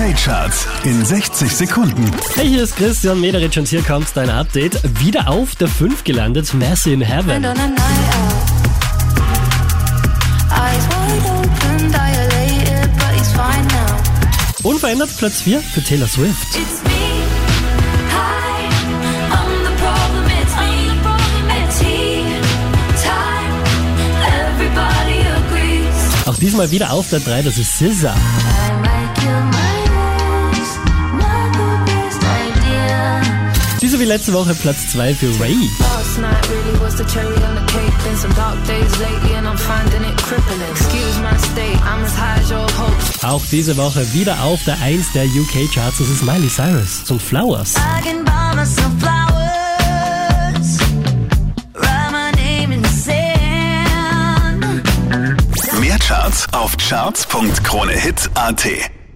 UK-Charts in 60 Sekunden. Hey, hier ist Christian Mederich und hier kommt dein Update. Wieder auf der 5 gelandet, Mercy in Heaven. Unverändert Platz 4 für Taylor Swift. Auch diesmal wieder auf der 3, das ist SZA. State, I'm as high as your hopes. Auch diese Woche wieder auf der 1 der UK-Charts, das ist Miley Cyrus zum Flowers. Mehr Charts auf charts.kronehit.at